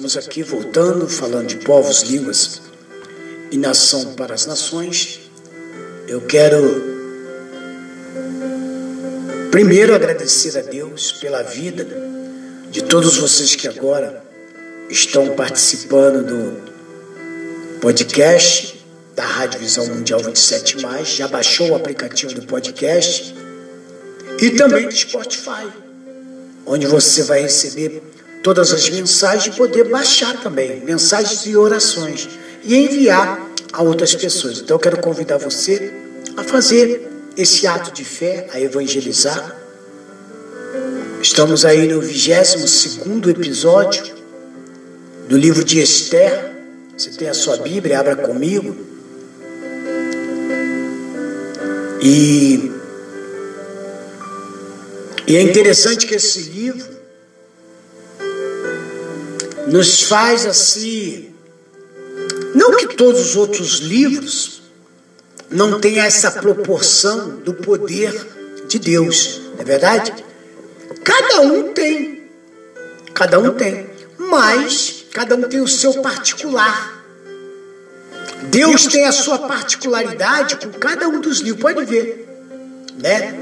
Estamos aqui voltando, falando de povos, línguas e nação para as nações. Eu quero primeiro agradecer a Deus pela vida de todos vocês que agora estão participando do podcast da Rádio Visão Mundial 27, já baixou o aplicativo do podcast e também do Spotify, onde você vai receber todas as mensagens e poder baixar também mensagens e orações e enviar a outras pessoas. Então eu quero convidar você a fazer esse ato de fé, a evangelizar. Estamos aí no 22 episódio do livro de Esther. Você tem a sua Bíblia, abra comigo. E, e é interessante que esse livro nos faz assim. Não que todos os outros livros não tenham essa proporção do poder de Deus, não é verdade? Cada um tem, cada um tem, mas cada um tem o seu particular. Deus tem a sua particularidade com cada um dos livros, pode ver, né?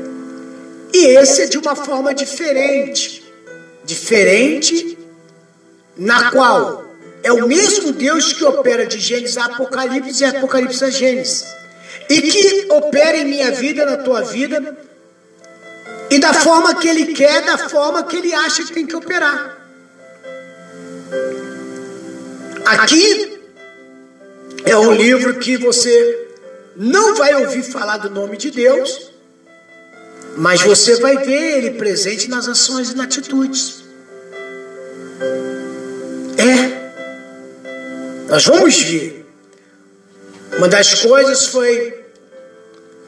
E esse é de uma forma diferente, diferente na qual é o mesmo Deus que opera de Gênesis a Apocalipse e Apocalipse a Gênesis. E que opera em minha vida, na tua vida, e da forma que Ele quer, da forma que Ele acha que tem que operar. Aqui é um livro que você não vai ouvir falar do nome de Deus, mas você vai ver Ele presente nas ações e nas atitudes. Nós vamos ver. Uma das coisas foi.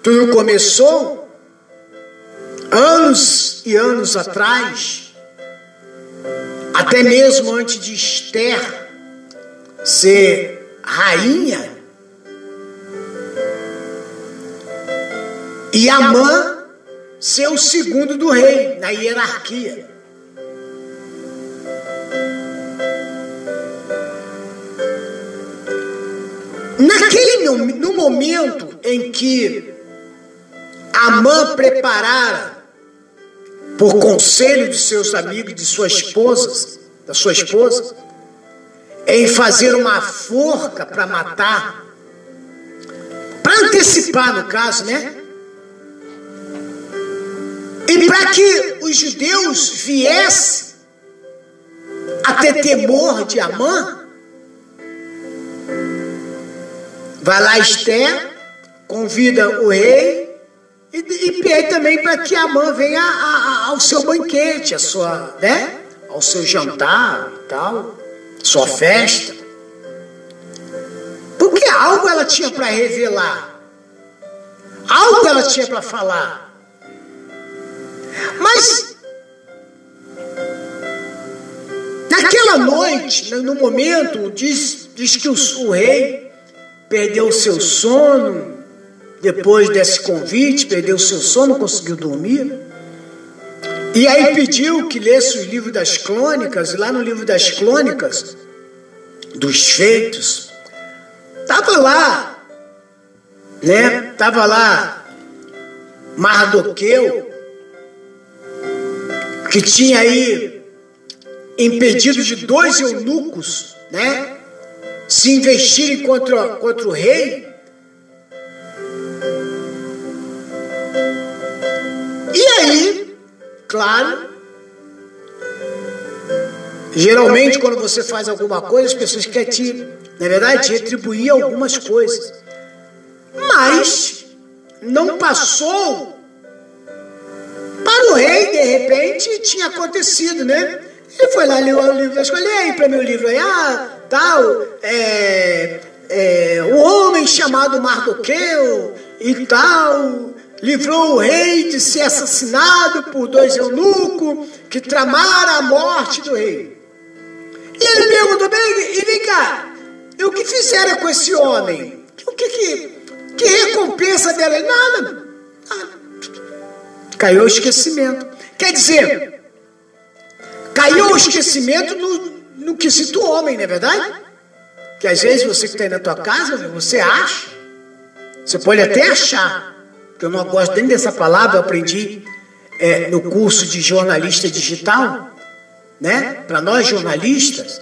Tudo começou anos e anos atrás, até mesmo antes de Esther ser rainha, e Amã ser o segundo do rei na hierarquia. Naquele no momento em que Amã preparara, por conselho de seus amigos, de sua esposa, da sua esposa, em fazer uma forca para matar, para antecipar no caso, né? E para que os judeus viessem a ter temor de Amã, Vai lá Esther, convida o rei e, e pede também para que a mãe venha a, a, ao seu banquete, a sua, né? ao seu jantar e tal, sua festa. Porque algo ela tinha para revelar, algo ela tinha para falar. Mas naquela noite, no momento, diz, diz que o, o rei perdeu o seu sono depois desse convite, perdeu o seu sono, conseguiu dormir. E aí pediu que lesse o livro das crônicas, e lá no livro das crônicas, dos feitos, estava lá, né? Estava lá Mardoqueu, que tinha aí impedido de dois eunucos, né? Se investirem contra, contra o rei. E aí, claro, geralmente quando você faz alguma coisa, as pessoas querem te, na verdade, te retribuir algumas coisas. Mas não passou para o rei, de repente, tinha acontecido, né? Ele foi lá, leu o livro da escola, aí para meu livro aí, ah, tal, é, é, o homem chamado Mardoqueu e tal, livrou o rei de ser assassinado por dois eunucos que tramaram a morte do rei. E ele perguntou, bem, e vem cá, e o que fizeram com esse homem? O que que, que recompensa dela? Nada, nada. Caiu o esquecimento. Quer dizer, caiu o esquecimento no, no quesito homem, não é verdade? Que às vezes você que está aí na tua casa, você acha, você pode até achar, que eu não gosto nem dessa palavra, eu aprendi é, no curso de jornalista digital, né? Para nós jornalistas,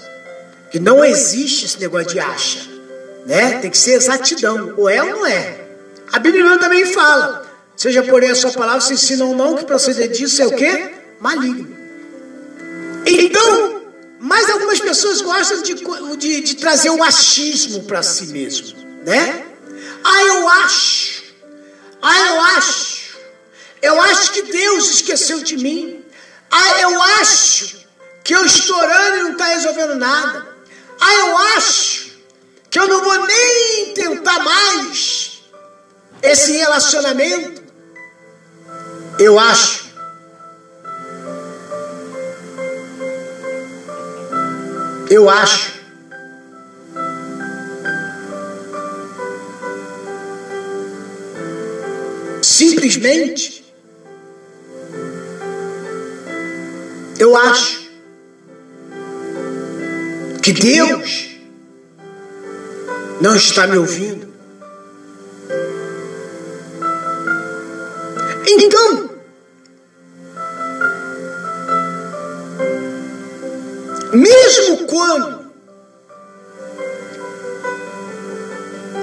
que não existe esse negócio de acha, né? Tem que ser exatidão, ou é ou não é. A Bíblia também fala, Seja porém a sua palavra, se ensinam não que proceder disso é o quê? Maligno. Então, mas algumas pessoas gostam de, de, de trazer o achismo para si mesmo, né? Ah, eu acho. Ah, eu acho. Eu acho que Deus esqueceu de mim. Ah, eu acho que eu estou orando e não está resolvendo nada. Ah, eu acho que eu não vou nem tentar mais esse relacionamento. Eu acho. Eu acho. Simplesmente. Eu acho que Deus não está me ouvindo. Então,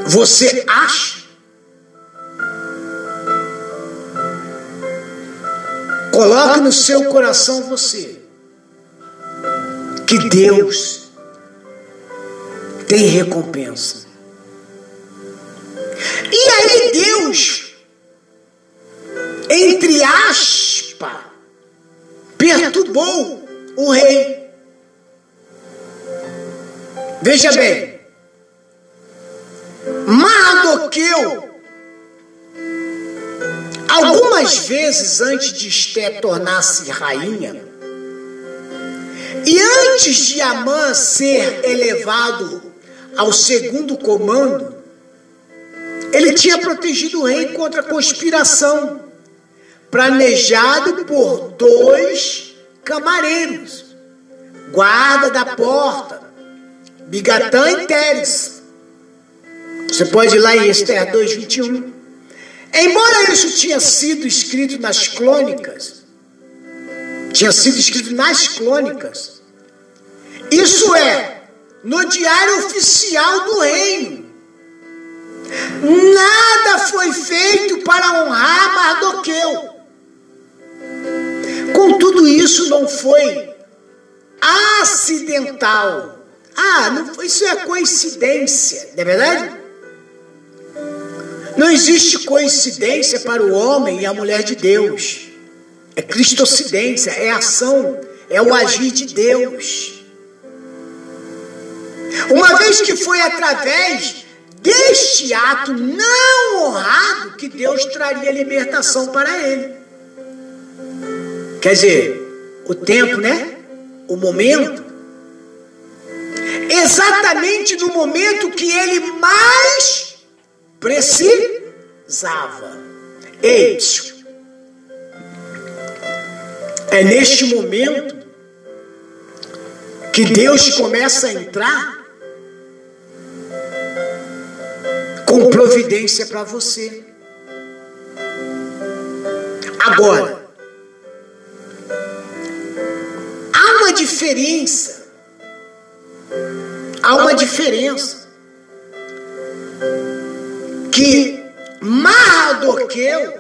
você acha, coloque no seu coração você que Deus tem recompensa. E aí Deus, entre aspas, perturbou o rei. Veja bem, Algumas vezes antes de Esté tornar-se rainha, e antes de Amã ser elevado ao segundo comando, ele tinha protegido o rei contra a conspiração planejado por dois camareiros, guarda da porta, Bigatã e Teres. Você pode ir lá em Esther 2,21. Embora isso tinha sido escrito nas crônicas, tinha sido escrito nas crônicas, isso é, no diário oficial do reino. Nada foi feito para honrar Mardoqueu. Contudo, isso não foi acidental ah, não, isso é coincidência, não é verdade? Não existe coincidência para o homem e a mulher de Deus. É cristocidência, é ação, é o agir de Deus. Uma vez que foi através deste ato não honrado que Deus traria libertação para ele. Quer dizer, o tempo, né? O momento exatamente no momento que ele mais precisava. Eis, é neste momento que Deus começa a entrar com providência para você. Agora, há uma diferença há uma diferença. Que Mardoqueu,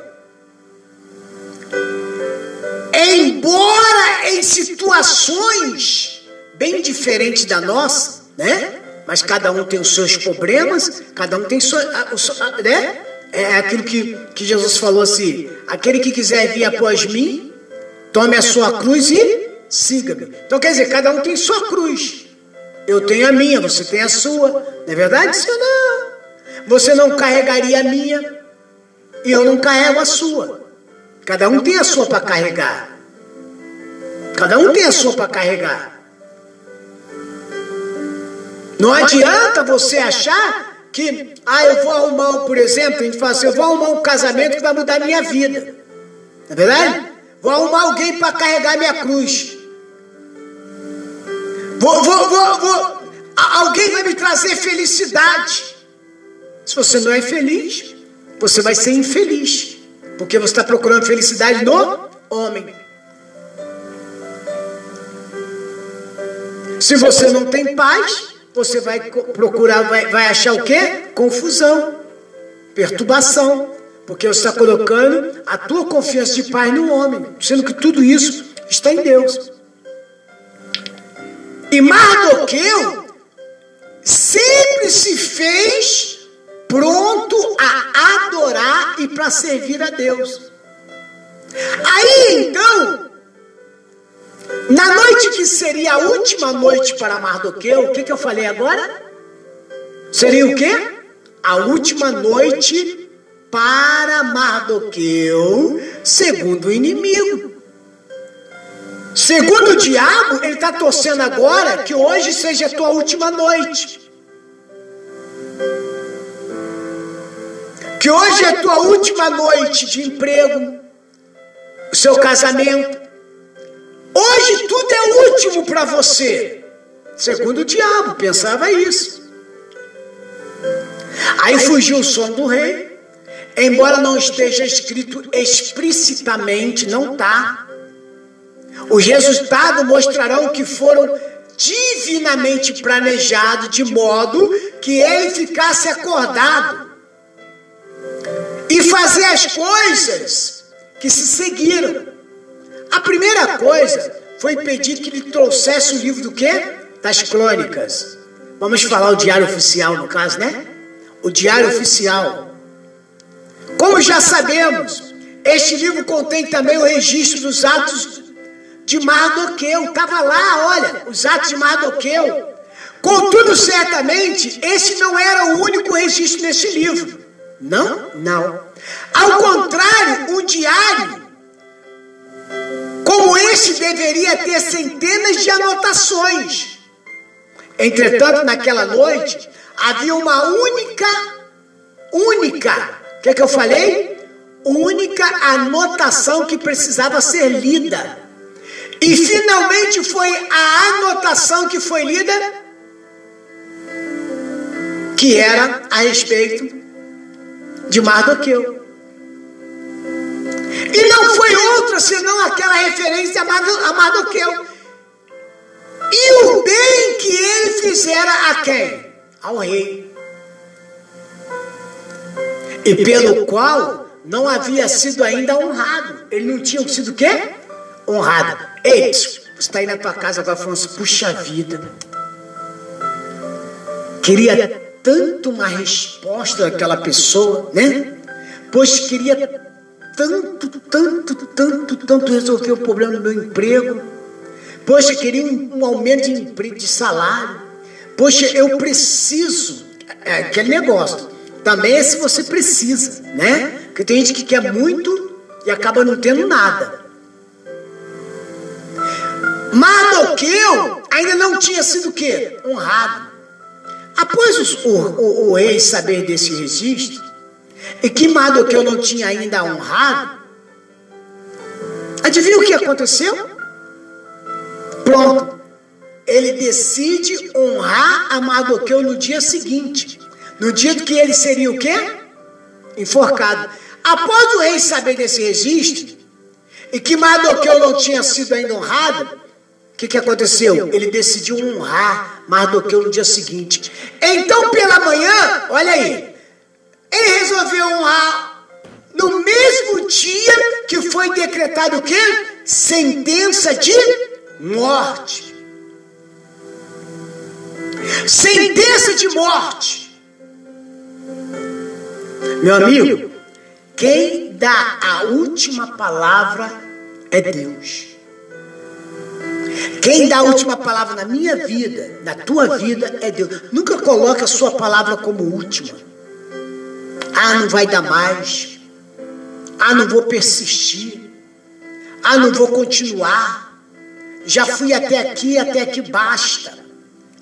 embora em situações bem diferentes da nossa, né? Mas cada um tem os seus problemas, cada um tem sua, né? é aquilo que, que Jesus falou assim: aquele que quiser vir após mim, tome a sua cruz e siga-me. Então quer dizer, cada um tem sua cruz. Eu tenho a minha, você tem a sua. Não é verdade? Não. Você não carregaria a minha e eu não carrego a sua. Cada um tem a sua para carregar. Cada um tem a sua para carregar. Não adianta você achar que, ah, eu vou arrumar, por exemplo, a gente fala assim, eu vou arrumar um casamento que vai mudar a minha vida. Não é verdade? Vou arrumar alguém para carregar minha cruz. Vou, vou, vou, vou. Alguém vai me trazer felicidade. Se você não é feliz, você vai ser infeliz. Porque você está procurando felicidade no homem. Se você não tem paz, você vai procurar, vai, vai achar o quê? Confusão, perturbação, porque você está colocando a tua confiança de paz no homem, sendo que tudo isso está em Deus. E Mardoqueu sempre se fez pronto a adorar e para servir a Deus. Aí então, na noite que seria a última noite para Mardoqueu, o que, que eu falei agora? Seria o quê? A última noite para Mardoqueu, segundo o inimigo. Segundo o diabo, ele está torcendo agora que hoje seja a tua última noite. Que hoje é a tua última noite de emprego, o seu casamento, Hoje tudo é último para você. Segundo o diabo, pensava isso. Aí fugiu o sono do rei, embora não esteja escrito explicitamente, não está. Os resultados mostrarão que foram divinamente planejados de modo que ele ficasse acordado e fazer as coisas que se seguiram. A primeira coisa foi pedir que ele trouxesse o livro do quê? Das crônicas. Vamos falar o diário oficial, no caso, né? O diário oficial. Como já sabemos, este livro contém também o registro dos atos de Mardoqueu. Estava lá, olha, os atos de Mardoqueu. Contudo, certamente, esse não era o único registro neste livro. Não? Não. Ao contrário, um diário como este deveria ter centenas de anotações. Entretanto, naquela noite, havia uma única, única, o que, é que eu falei? Única anotação que precisava ser lida. E finalmente foi a anotação que foi lida, que era a respeito de Mardoqueu. E não foi outra senão aquela referência a Mardoqueu. E o bem que ele fizera a quem? Ao rei. E pelo qual não havia sido ainda honrado. Ele não tinha sido o quê? Honrado. Ei, você está aí na tua casa agora falando assim, puxa vida. Queria tanto uma resposta daquela pessoa, né? Pois queria tanto, tanto, tanto, tanto resolver o problema do meu emprego. Poxa, queria um, um aumento de, de salário. Poxa, eu preciso. É aquele negócio. Também é se você precisa, né? Porque tem gente que quer muito e acaba não tendo nada. Mardoqueu ainda não tinha sido o quê? Honrado. Após os, o, o, o rei saber desse registro, e que Mardoqueu não tinha ainda honrado, adivinha o que aconteceu? Pronto. Ele decide honrar a Mardoqueu no dia seguinte. No dia que ele seria o quê? Enforcado. Após o rei saber desse registro, e que Mardoqueu não tinha sido ainda honrado, o que, que aconteceu? Ele decidiu honrar Mardoqueu no dia seguinte. Então, pela manhã, olha aí, ele resolveu honrar no mesmo dia que foi decretado o quê? Sentença de morte. Sentença de morte. Meu amigo, quem dá a última palavra é Deus. Quem dá a última palavra na minha vida, na tua vida, é Deus. Nunca coloque a sua palavra como última. Ah, não vai dar mais. Ah, não vou persistir. Ah, não vou continuar. Já fui até aqui, até aqui basta.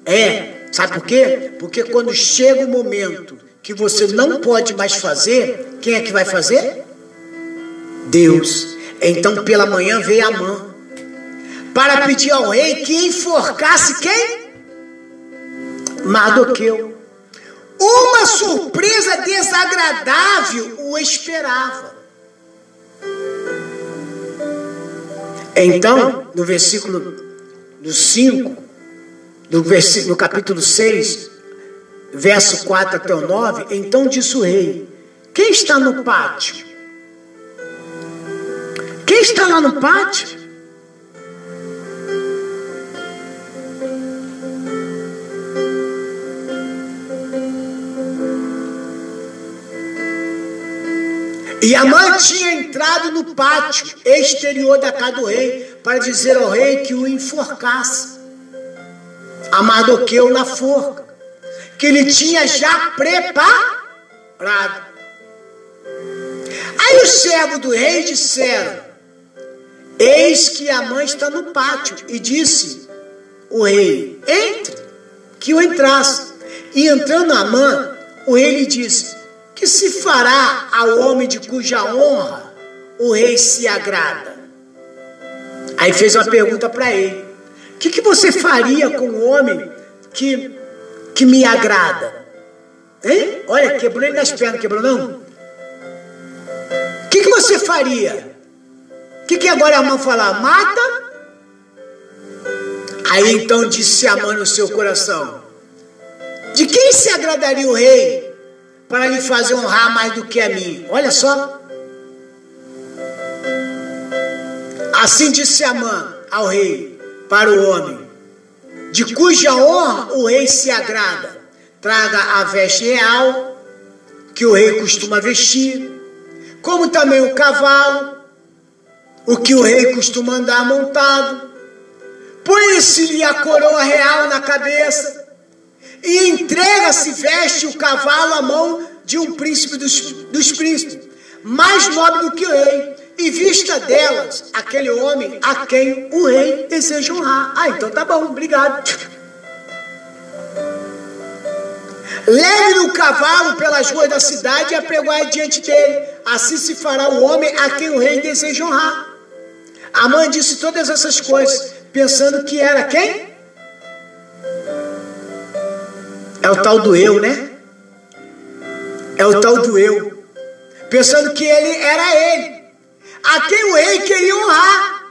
É, sabe por quê? Porque quando chega o momento que você não pode mais fazer, quem é que vai fazer? Deus. Então pela manhã veio a mão para pedir ao rei que enforcasse quem? Mardoqueu. Uma surpresa desagradável o esperava. Então, no versículo do 5, no, versículo, no capítulo 6, verso 4 até o 9, então disse o rei: Quem está no pátio? Quem está lá no pátio? E a mãe tinha entrado no pátio exterior da casa do rei para dizer ao rei que o enforcasse. A Mardoqueu na forca, que ele tinha já preparado. Aí os servos do rei disseram: Eis que a mãe está no pátio. E disse o rei: Entre, que eu entrasse. E entrando a mãe, o rei lhe disse: que se fará ao homem de cuja honra o rei se agrada? Aí fez uma pergunta para ele: O que, que você faria com o homem que, que me agrada? Hein? Olha, quebrou ele nas pernas, quebrou não? O que, que você faria? O que, que agora a mão falar? Mata? Aí então disse a mãe no seu coração: De quem se agradaria o rei para lhe fazer honrar mais do que a mim. Olha só. Assim disse Amã ao rei para o homem, de cuja honra o rei se agrada. Traga a veste real que o rei costuma vestir, como também o cavalo, o que o rei costuma andar montado. Põe-se-lhe a coroa real na cabeça e entrega-se, veste o cavalo à mão de um príncipe dos, dos príncipes, mais nobre do que o rei, e vista delas aquele homem a quem o rei deseja honrar. Ah, então tá bom, obrigado. Leve o cavalo pelas ruas da cidade e apregoai diante dele. Assim se fará o homem a quem o rei deseja honrar. A mãe disse todas essas coisas, pensando que era quem? O tal do eu, né? É o tal do eu. Pensando que ele era ele. A quem o rei queria honrar.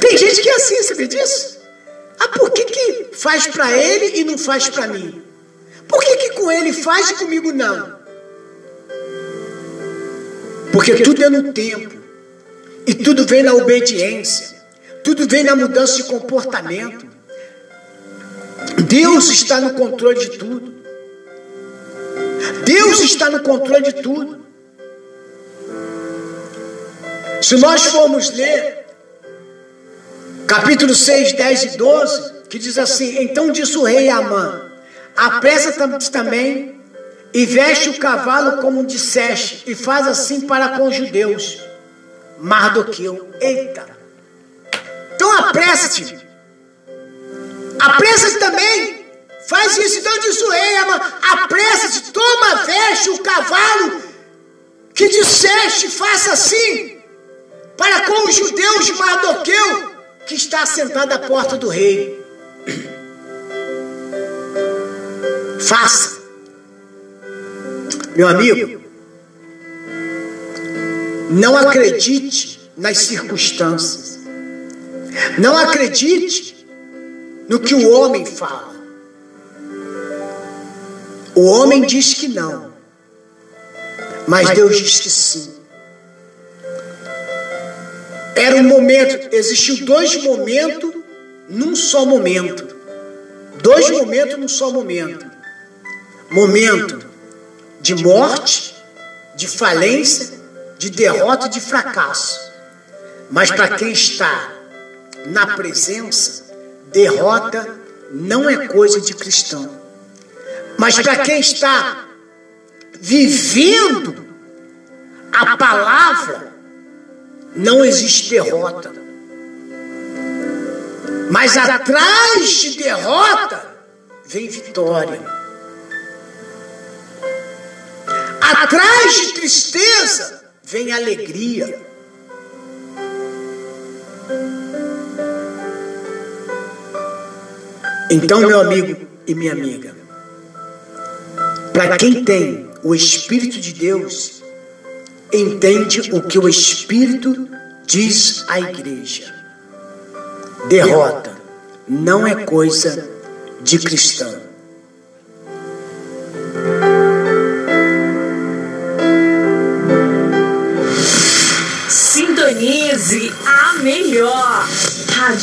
Tem gente que é assim, sabe disso? Ah, por que, que faz para ele e não faz para mim? Por que, que com ele faz e comigo não? Porque tudo é no tempo. E tudo vem na obediência. Tudo vem na mudança de comportamento. Deus está no controle de tudo. Deus está no controle de tudo. Se nós formos ler capítulo 6, 10 e 12, que diz assim: Então disse o rei Amã: Apressa-te também e veste o cavalo como disseste, e faz assim para com os judeus. Mardoqueu. Eita! Então apressa-te Apressa-te também. Faz isso, então o rei, apressa-te, toma, veste o cavalo que disseste, faça assim, para com os judeus de Mardoqueu, que está sentado à porta do rei. Faça. Meu amigo, não acredite nas circunstâncias. Não acredite no que o homem fala. O homem diz que não, mas Deus diz que sim. Era um momento, existiu dois momentos num só momento. Dois momentos num só momento. Momento de morte, de falência, de derrota de fracasso. Mas para quem está na presença, derrota não é coisa de cristão. Mas para quem está vivendo a palavra, não existe derrota. Mas atrás de derrota vem vitória. Atrás de tristeza vem alegria. Então, meu amigo e minha amiga, para quem tem o Espírito de Deus, entende o que o Espírito diz à igreja. Derrota não é coisa de cristão.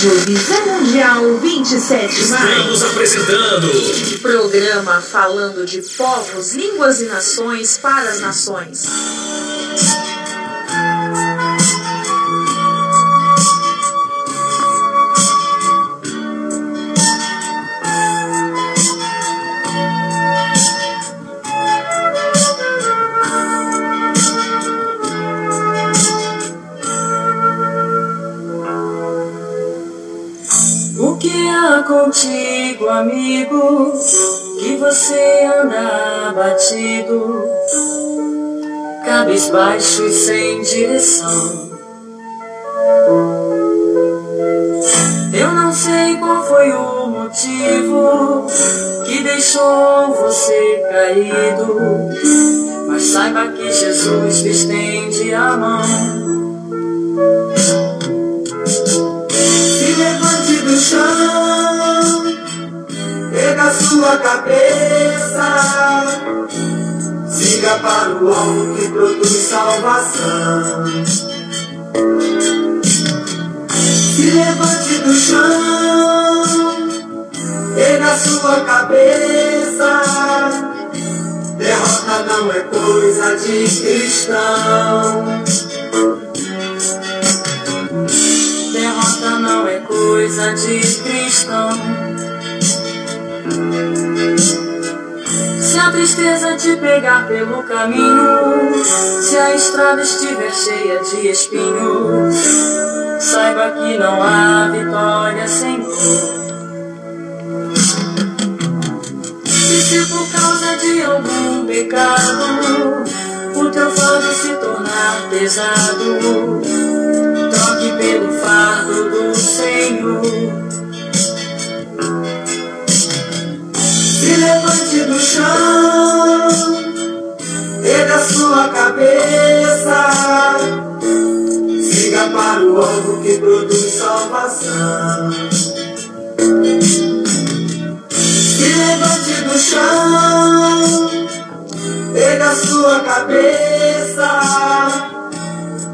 Rádio Visão Mundial 27 Estamos apresentando Programa falando de povos, línguas e nações para as nações. Amigo? Que você anda abatido, cabisbaixo e sem direção. Eu não sei qual foi o motivo que deixou você caído, mas saiba que Jesus te estende a mão. Se levante do chão, erga sua cabeça, siga para o alto que produz salvação. Se levante do chão, erga sua cabeça, derrota não é coisa de cristão. Derrota não é coisa de cristão. A tristeza te pegar pelo caminho, se a estrada estiver cheia de espinhos, saiba que não há vitória sem dor. E se por causa de algum pecado o teu fardo se tornar pesado, chão, erga sua cabeça, siga para o alvo que produz salvação. Se levante do chão, erga sua cabeça.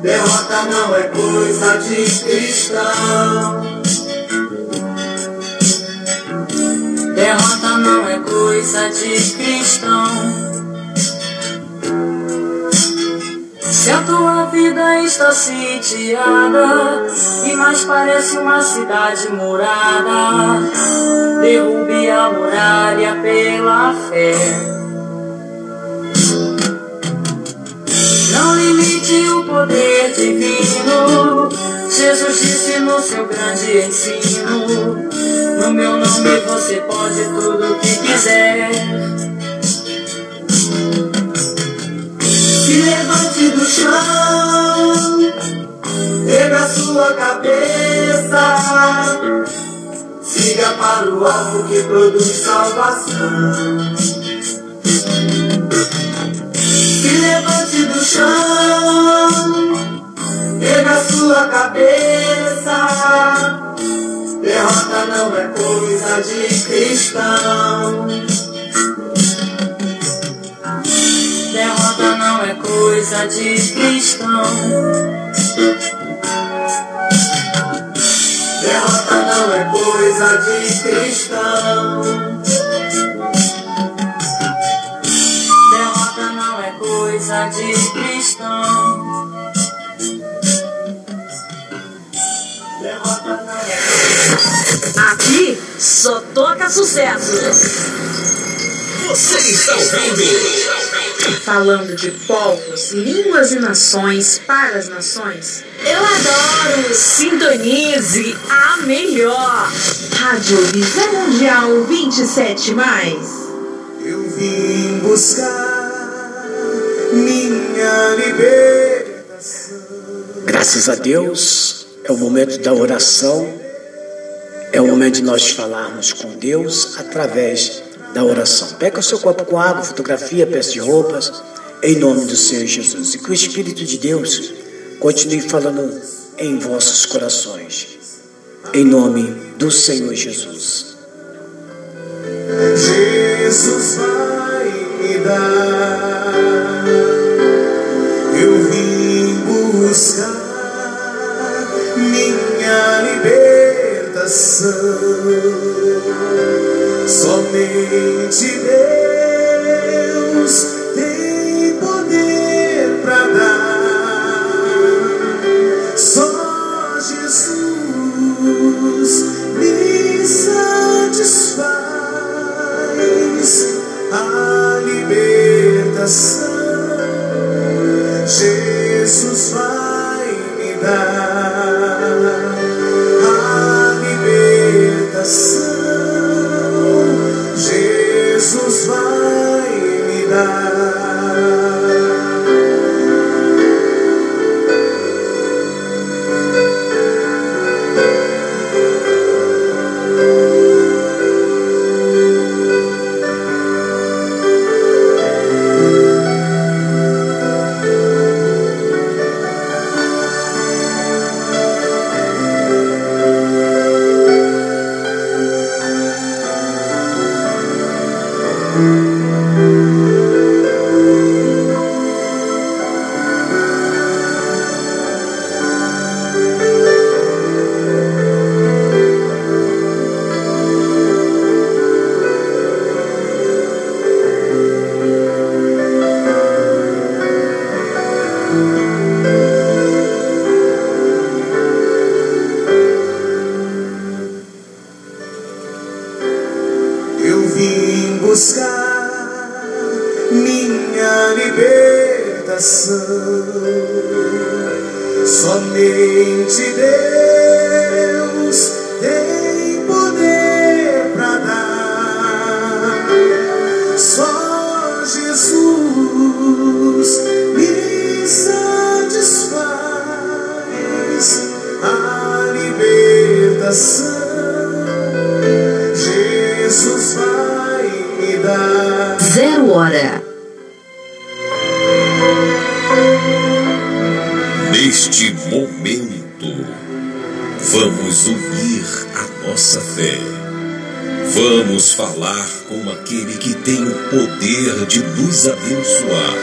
Derrota não é coisa de cristão. Derrota não é coisa de cristão. Se a tua vida está sitiada e mais parece uma cidade murada, derrube a muralha pela fé. Não limite o poder divino. Jesus disse no seu grande ensino: No meu nome você pode tudo o que quiser. Se levante do chão, erga sua cabeça, siga para o alvo que produz salvação. Se levante do chão, Vê na sua cabeça. Derrota não é coisa de cristão. Derrota não é coisa de cristão. Derrota não é coisa de cristão. Derrota não é coisa de cristão. Aqui só toca sucesso. Você está ouvindo? Falando de povos, línguas e nações para as nações. Eu adoro. Sintonize a melhor. Rádio Visão Mundial 27 mais. Eu vim buscar minha libertação. Graças a Deus, é o momento da oração, é o momento de nós falarmos com Deus através da oração. Pega o seu copo com água, fotografia, peça de roupas, em nome do Senhor Jesus. E que o Espírito de Deus continue falando em vossos corações, em nome do Senhor Jesus. Jesus vai me dar. Eu vim buscar minha libertação. Somente Deus Zero hora. Neste momento, vamos unir a nossa fé. Vamos falar com aquele que tem o poder de nos abençoar,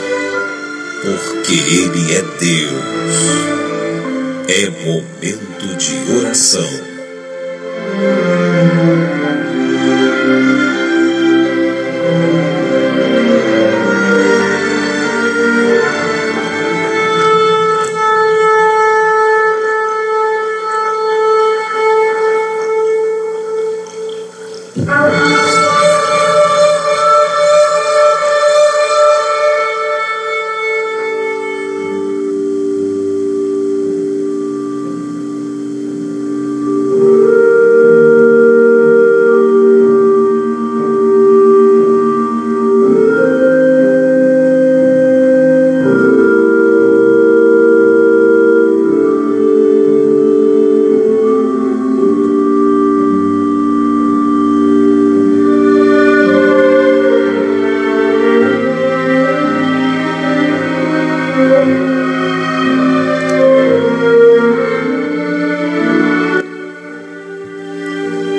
porque Ele é Deus. É momento de oração.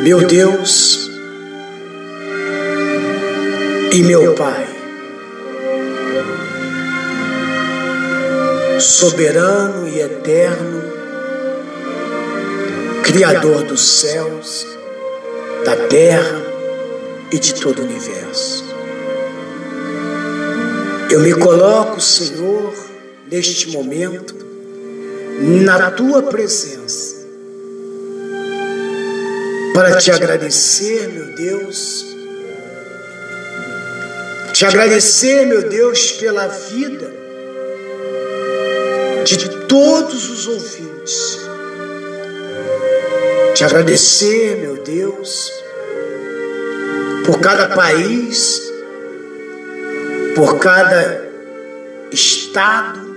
Meu Deus e meu Pai, soberano e eterno, Criador dos céus, da terra e de todo o universo. Eu me coloco, Senhor, neste momento, na tua presença para te agradecer, meu Deus. Te agradecer, meu Deus, pela vida de todos os ouvintes. Te agradecer, meu Deus, por cada país, por cada estado,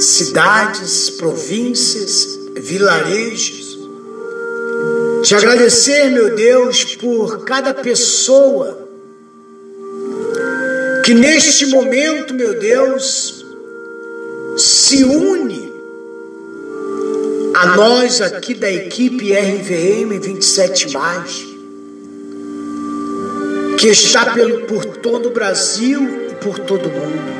cidades, províncias, vilarejos. Te agradecer, meu Deus, por cada pessoa que neste momento, meu Deus, se une a nós aqui da equipe RVM 27 que está pelo, por todo o Brasil e por todo o mundo.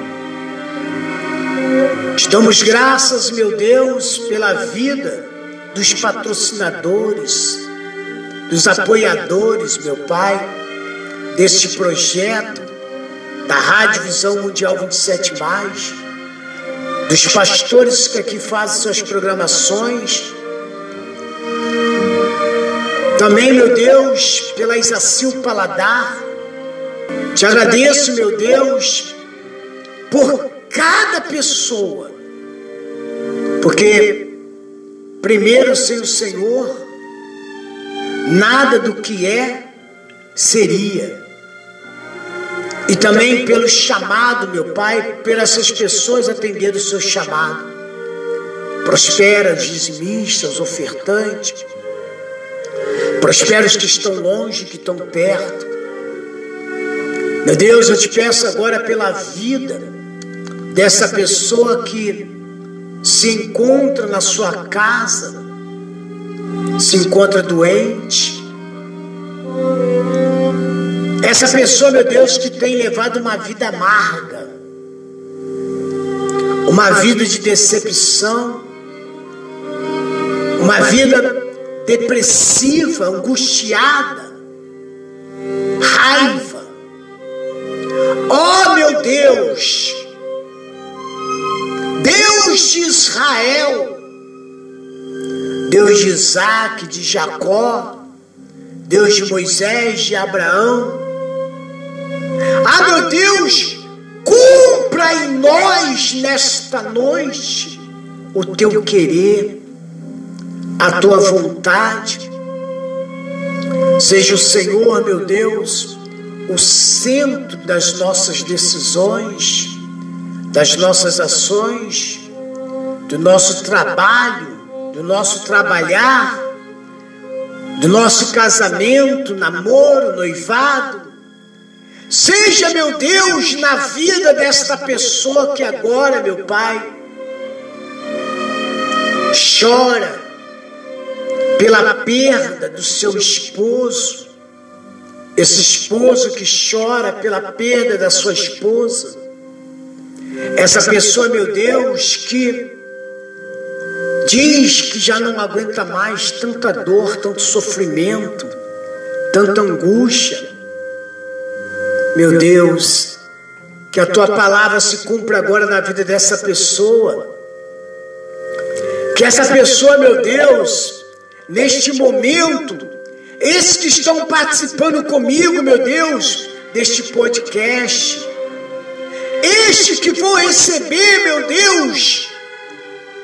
Damos graças, meu Deus, pela vida dos patrocinadores, dos apoiadores, meu Pai, deste projeto da Rádio Visão Mundial 27 dos pastores que aqui fazem suas programações. Também, meu Deus, pela Isacil Paladar. Te agradeço, meu Deus, por cada pessoa. Porque, primeiro, sem o Senhor, nada do que é seria. E também pelo chamado, meu Pai, por essas pessoas atendendo o seu chamado. Prospera os dizimistas, ofertantes. Prospera os que estão longe, que estão perto. Meu Deus, eu te peço agora pela vida dessa pessoa que se encontra na sua casa, se encontra doente. Essa pessoa, meu Deus, que tem levado uma vida amarga, uma vida de decepção, uma vida depressiva, angustiada, raiva. Oh, meu Deus! Deus de Israel, Deus de Isaac, de Jacó, Deus de Moisés, de Abraão. Ah, meu Deus, cumpra em nós nesta noite o teu querer, a tua vontade. Seja o Senhor, meu Deus, o centro das nossas decisões das nossas ações, do nosso trabalho, do nosso trabalhar, do nosso casamento, namoro, noivado. Seja, meu Deus, na vida desta pessoa que agora, meu Pai, chora pela perda do seu esposo, esse esposo que chora pela perda da sua esposa essa pessoa, meu Deus, que diz que já não aguenta mais tanta dor, tanto sofrimento, tanta angústia. Meu Deus, que a tua palavra se cumpra agora na vida dessa pessoa. Que essa pessoa, meu Deus, neste momento, esses que estão participando comigo, meu Deus, deste podcast, estes que vão receber, meu Deus,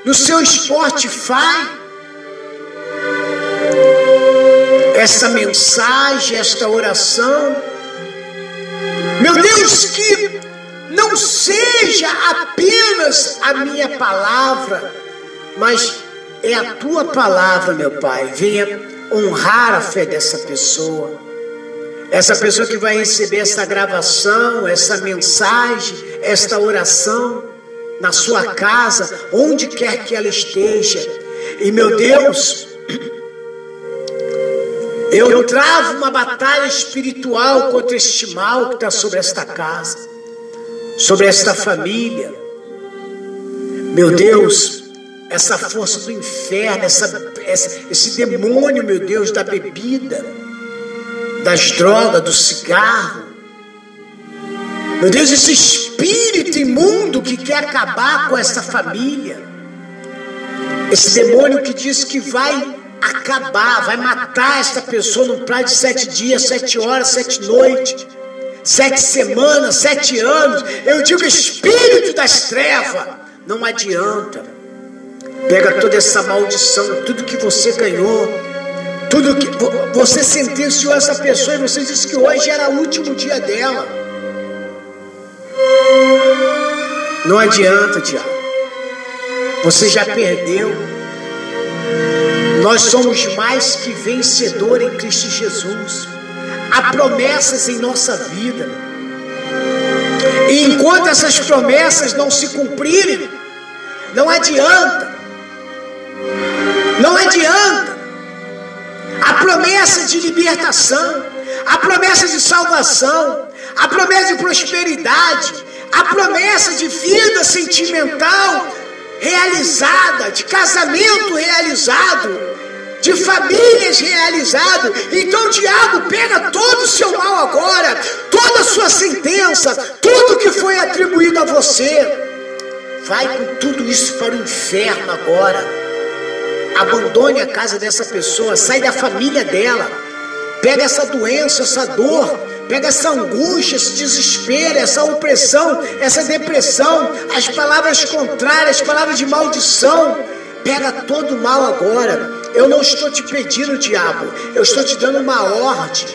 no seu Spotify, essa mensagem, esta oração. Meu Deus, que não seja apenas a minha palavra, mas é a tua palavra, meu Pai. Venha honrar a fé dessa pessoa. Essa pessoa que vai receber essa gravação, essa mensagem, esta oração na sua casa, onde quer que ela esteja. E meu Deus, eu travo uma batalha espiritual contra este mal que está sobre esta casa, sobre esta família. Meu Deus, essa força do inferno, essa, esse demônio, meu Deus, da bebida das drogas, do cigarro. Meu Deus, esse espírito imundo que quer acabar com essa família. Esse demônio que diz que vai acabar, vai matar esta pessoa num prazo de sete dias, sete horas, sete noites, sete semanas, sete anos. Eu digo espírito das trevas, não adianta. Pega toda essa maldição, tudo que você ganhou, tudo que você sentenciou essa pessoa e você disse que hoje era o último dia dela. Não adianta, diabo. Você já perdeu. Nós somos mais que vencedor em Cristo Jesus. Há promessas em nossa vida. E enquanto essas promessas não se cumprirem, não adianta. Não adianta. A promessa de libertação, a promessa de salvação, a promessa de prosperidade, a promessa de vida sentimental realizada, de casamento realizado, de famílias realizado. Então o diabo pega todo o seu mal agora, toda a sua sentença, tudo que foi atribuído a você. Vai com tudo isso para o inferno agora. Abandone a casa dessa pessoa, sai da família dela. Pega essa doença, essa dor, pega essa angústia, esse desespero, essa opressão, essa depressão, as palavras contrárias, as palavras de maldição. Pega todo o mal agora. Eu não estou te pedindo, diabo, eu estou te dando uma ordem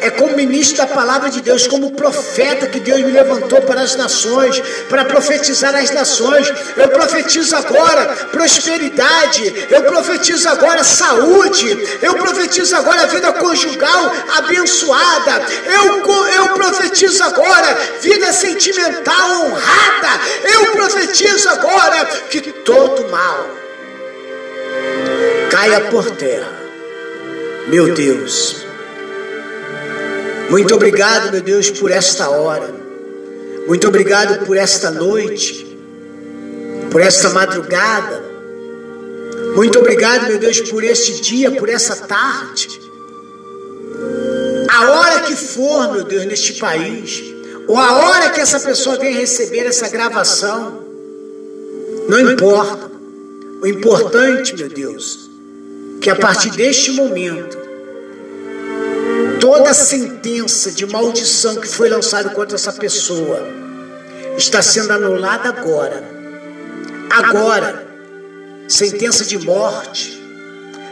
é como ministro da palavra de Deus, como profeta que Deus me levantou para as nações, para profetizar as nações. Eu profetizo agora prosperidade, eu profetizo agora saúde, eu profetizo agora vida conjugal abençoada, eu, eu profetizo agora vida sentimental honrada, eu profetizo agora que todo mal caia por terra. Meu Deus. Muito obrigado, meu Deus, por esta hora. Muito obrigado por esta noite, por esta madrugada. Muito obrigado, meu Deus, por este dia, por essa tarde. A hora que for, meu Deus, neste país, ou a hora que essa pessoa venha receber essa gravação, não importa. O importante, meu Deus, que a partir deste momento, toda sentença de maldição que foi lançada contra essa pessoa está sendo anulada agora. Agora, sentença de morte,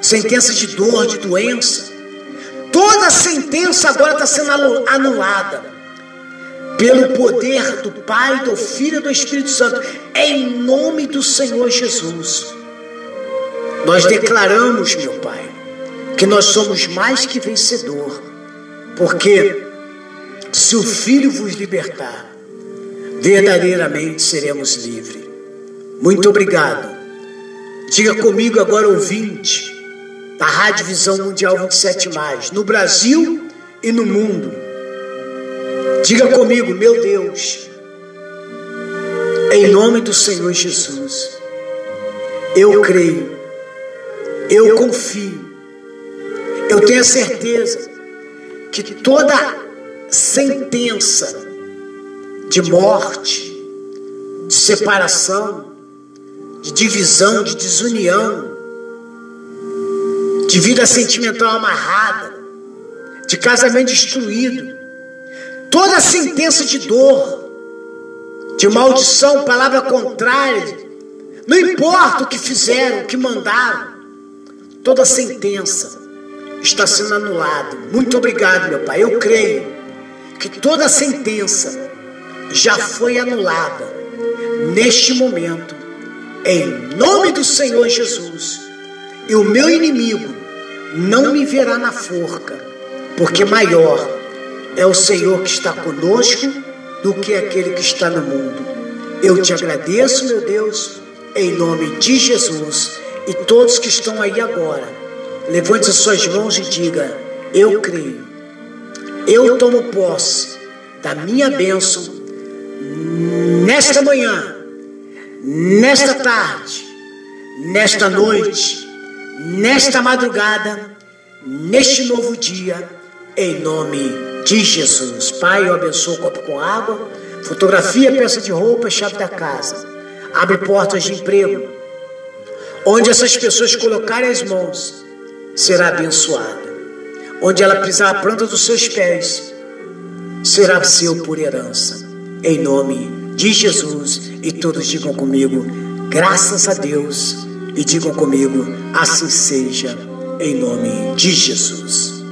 sentença de dor, de doença, toda sentença agora está sendo anulada pelo poder do Pai, do Filho e do Espírito Santo, em nome do Senhor Jesus. Nós declaramos, meu Pai, que nós somos mais que vencedor porque se o Filho vos libertar, verdadeiramente seremos livres. Muito obrigado. Diga comigo agora, ouvinte, da Rádio Visão Mundial 27, no Brasil e no mundo. Diga comigo, meu Deus, em nome do Senhor Jesus, eu creio, eu confio, eu tenho a certeza que toda sentença de morte, de separação, de divisão, de desunião, de vida sentimental amarrada, de casamento destruído, toda sentença de dor, de maldição, palavra contrária, não importa o que fizeram, o que mandaram, toda sentença está sendo anulado. Muito obrigado, meu Pai. Eu creio que toda sentença já foi anulada neste momento, em nome do Senhor Jesus. E o meu inimigo não me verá na forca, porque maior é o Senhor que está conosco do que aquele que está no mundo. Eu te agradeço, meu Deus, em nome de Jesus e todos que estão aí agora Levante as suas mãos e diga: Eu creio. Eu tomo posse da minha bênção nesta manhã, nesta tarde, nesta noite, nesta madrugada, neste novo dia, em nome de Jesus. Pai, eu abençoo o copo com água, fotografia, peça de roupa, chave da casa. Abre portas de emprego, onde essas pessoas colocarem as mãos será abençoada. Onde ela pisar a planta dos seus pés, será seu por herança. Em nome de Jesus. E todos digam comigo, graças a Deus. E digam comigo, assim seja, em nome de Jesus.